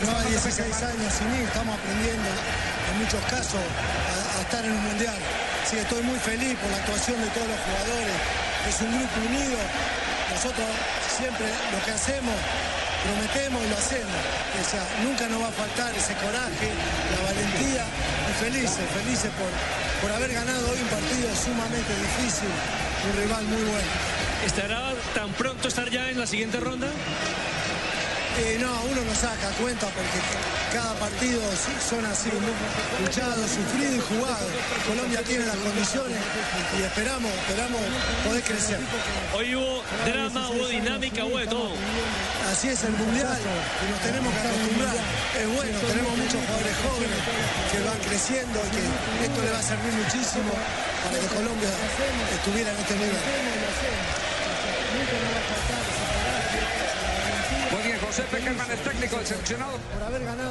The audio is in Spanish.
No, Fernando 16 Peckerman. años sin ir, estamos aprendiendo en muchos casos a, a estar en un mundial. Que estoy muy feliz por la actuación de todos los jugadores. Es un grupo unido. Nosotros siempre lo que hacemos, prometemos y lo hacemos. O sea, nunca nos va a faltar ese coraje, la valentía y felices, felices por, por haber ganado hoy un partido sumamente difícil, un rival muy bueno. ¿Estará tan pronto estar ya en la siguiente ronda? Eh, no, uno no saca cuenta porque cada partido son así, luchados, sufridos y jugados. Colombia tiene las condiciones y esperamos, esperamos poder crecer. Hoy hubo drama, hubo dinámica, hubo de todo. Así es el mundial y nos tenemos que acostumbrar. Es bueno, tenemos muchos jugadores jóvenes que van creciendo y que esto le va a servir muchísimo para que Colombia estuviera en este nivel. José Peckerman es técnico, el seleccionado. Por haber ganado.